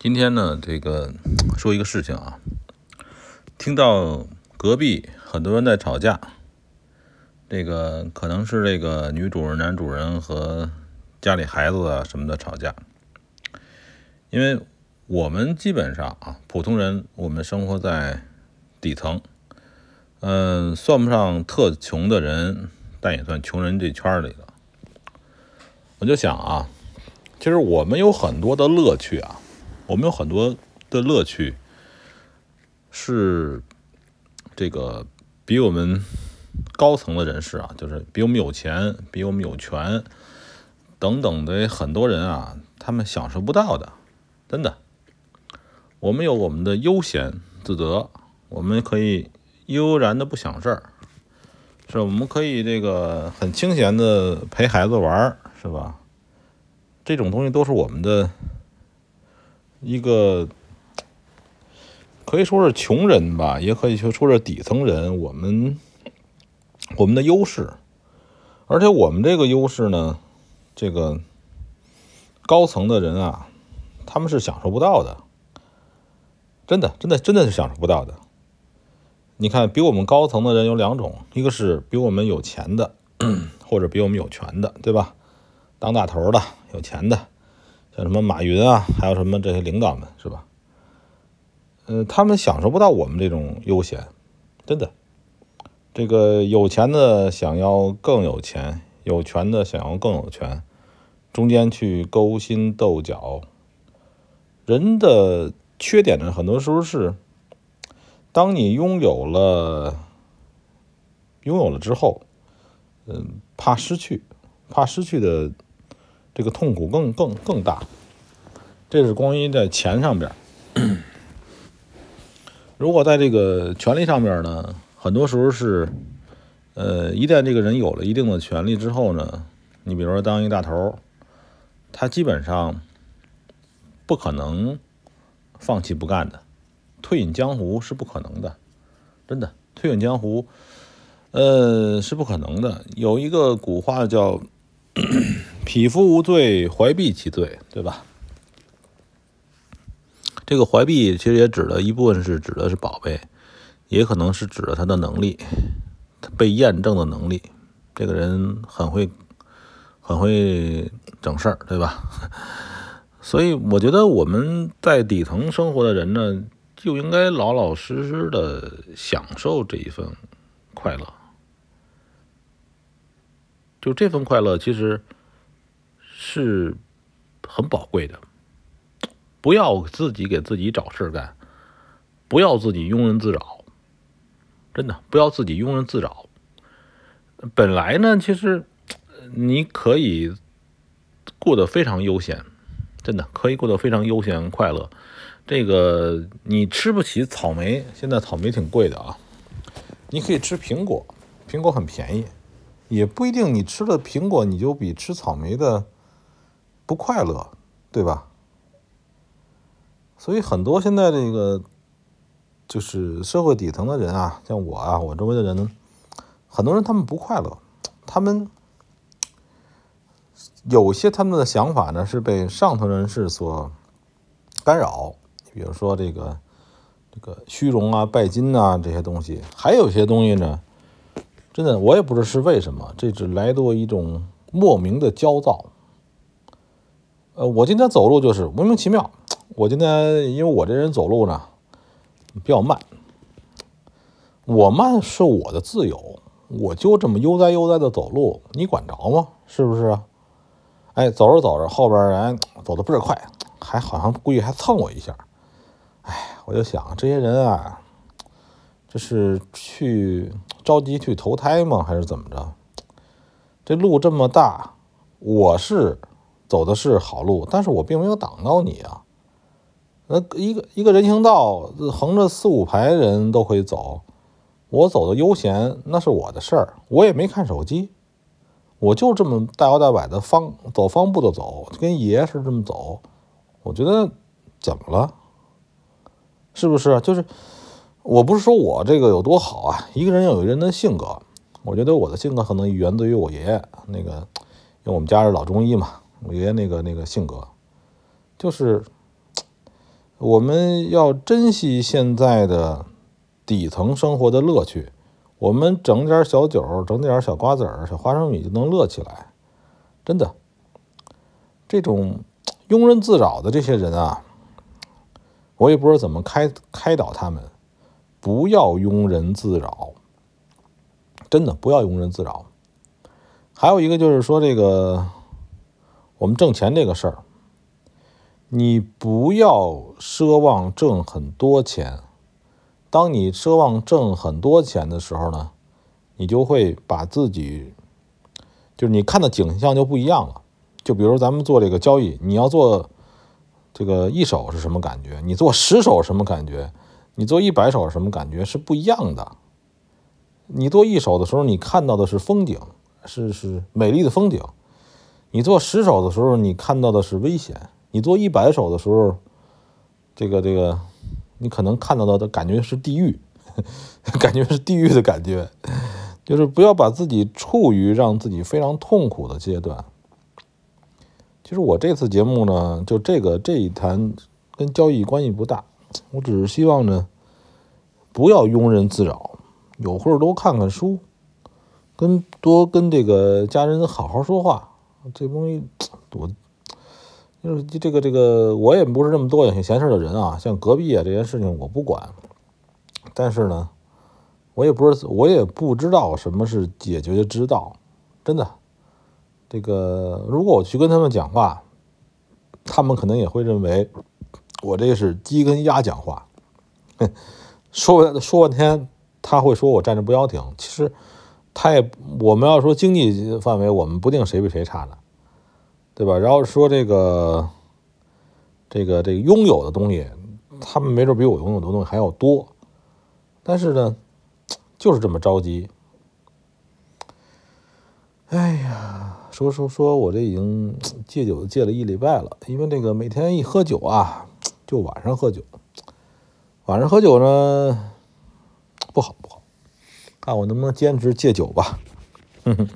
今天呢，这个说一个事情啊，听到隔壁很多人在吵架，这个可能是这个女主人、男主人和家里孩子啊什么的吵架，因为我们基本上啊，普通人我们生活在底层，嗯，算不上特穷的人，但也算穷人这圈里的。我就想啊，其实我们有很多的乐趣啊。我们有很多的乐趣，是这个比我们高层的人士啊，就是比我们有钱、比我们有权等等的很多人啊，他们享受不到的。真的，我们有我们的悠闲自得，我们可以悠然的不想事儿，是我们可以这个很清闲的陪孩子玩儿，是吧？这种东西都是我们的。一个可以说是穷人吧，也可以说说是底层人。我们我们的优势，而且我们这个优势呢，这个高层的人啊，他们是享受不到的。真的，真的，真的是享受不到的。你看，比我们高层的人有两种，一个是比我们有钱的，或者比我们有权的，对吧？当大头的，有钱的。像什么马云啊，还有什么这些领导们是吧？嗯，他们享受不到我们这种悠闲，真的。这个有钱的想要更有钱，有权的想要更有权，中间去勾心斗角。人的缺点呢，很多时候是，当你拥有了，拥有了之后，嗯，怕失去，怕失去的。这个痛苦更更更大，这是关于在钱上边。如果在这个权利上面呢，很多时候是，呃，一旦这个人有了一定的权利之后呢，你比如说当一大头，他基本上不可能放弃不干的，退隐江湖是不可能的，真的退隐江湖，呃，是不可能的。有一个古话叫。匹夫无罪，怀璧其罪，对吧？这个怀璧其实也指的一部分是指的是宝贝，也可能是指的他的能力，他被验证的能力。这个人很会，很会整事儿，对吧？所以我觉得我们在底层生活的人呢，就应该老老实实的享受这一份快乐。就这份快乐，其实。是很宝贵的，不要自己给自己找事干，不要自己庸人自扰，真的不要自己庸人自扰。本来呢，其实你可以过得非常悠闲，真的可以过得非常悠闲快乐。这个你吃不起草莓，现在草莓挺贵的啊，你可以吃苹果，苹果很便宜，也不一定你吃了苹果你就比吃草莓的。不快乐，对吧？所以很多现在这个就是社会底层的人啊，像我啊，我周围的人，很多人他们不快乐，他们有些他们的想法呢是被上层人士所干扰，比如说这个这个虚荣啊、拜金啊这些东西，还有些东西呢，真的我也不知道是为什么，这只来自一种莫名的焦躁。呃，我今天走路就是莫名其妙。我今天因为我这人走路呢比较慢，我慢是我的自由，我就这么悠哉悠哉的走路，你管着吗？是不是？哎，走着走着，后边人走的倍儿快，还好像故意还蹭我一下。哎，我就想这些人啊，这是去着急去投胎吗？还是怎么着？这路这么大，我是。走的是好路，但是我并没有挡到你啊。那一个一个人行道，横着四五排人都可以走，我走的悠闲，那是我的事儿，我也没看手机，我就这么大摇大摆的方走方步的走，跟爷似的这么走，我觉得怎么了？是不是？就是我不是说我这个有多好啊，一个人有一个人的性格，我觉得我的性格可能源自于我爷爷那个，因为我们家是老中医嘛。我爷爷那个那个性格，就是我们要珍惜现在的底层生活的乐趣。我们整点小酒，整点小瓜子儿、小花生米就能乐起来，真的。这种庸人自扰的这些人啊，我也不知道怎么开开导他们，不要庸人自扰，真的不要庸人自扰。还有一个就是说，这个我们挣钱这个事儿，你不要奢望挣很多钱。当你奢望挣很多钱的时候呢，你就会把自己，就是你看的景象就不一样了。就比如咱们做这个交易，你要做这个一手是什么感觉？你做十手什么感觉？你做一百手什么感觉？是不一样的。你做一手的时候，你看到的是风景，是是美丽的风景；你做十手的时候，你看到的是危险；你做一百手的时候，这个这个。你可能看到的的感觉是地狱，感觉是地狱的感觉，就是不要把自己处于让自己非常痛苦的阶段。其实我这次节目呢，就这个这一谈跟交易关系不大，我只是希望呢，不要庸人自扰，有空多看看书，跟多跟这个家人好好说话，这东西我。就是这个这个，我也不是那么多闲闲事的人啊。像隔壁啊这件事情我不管，但是呢，我也不是我也不知道什么是解决之道，真的。这个如果我去跟他们讲话，他们可能也会认为我这是鸡跟鸭讲话。说说半天，他会说我站着不腰挺。其实他也，我们要说经济范围，我们不定谁比谁差呢。对吧？然后说这个，这个，这个拥有的东西，他们没准比我拥有的东西还要多，但是呢，就是这么着急。哎呀，说说说，我这已经戒酒戒了一礼拜了，因为这个每天一喝酒啊，就晚上喝酒，晚上喝酒呢，看我能不能坚持戒酒吧。哼哼。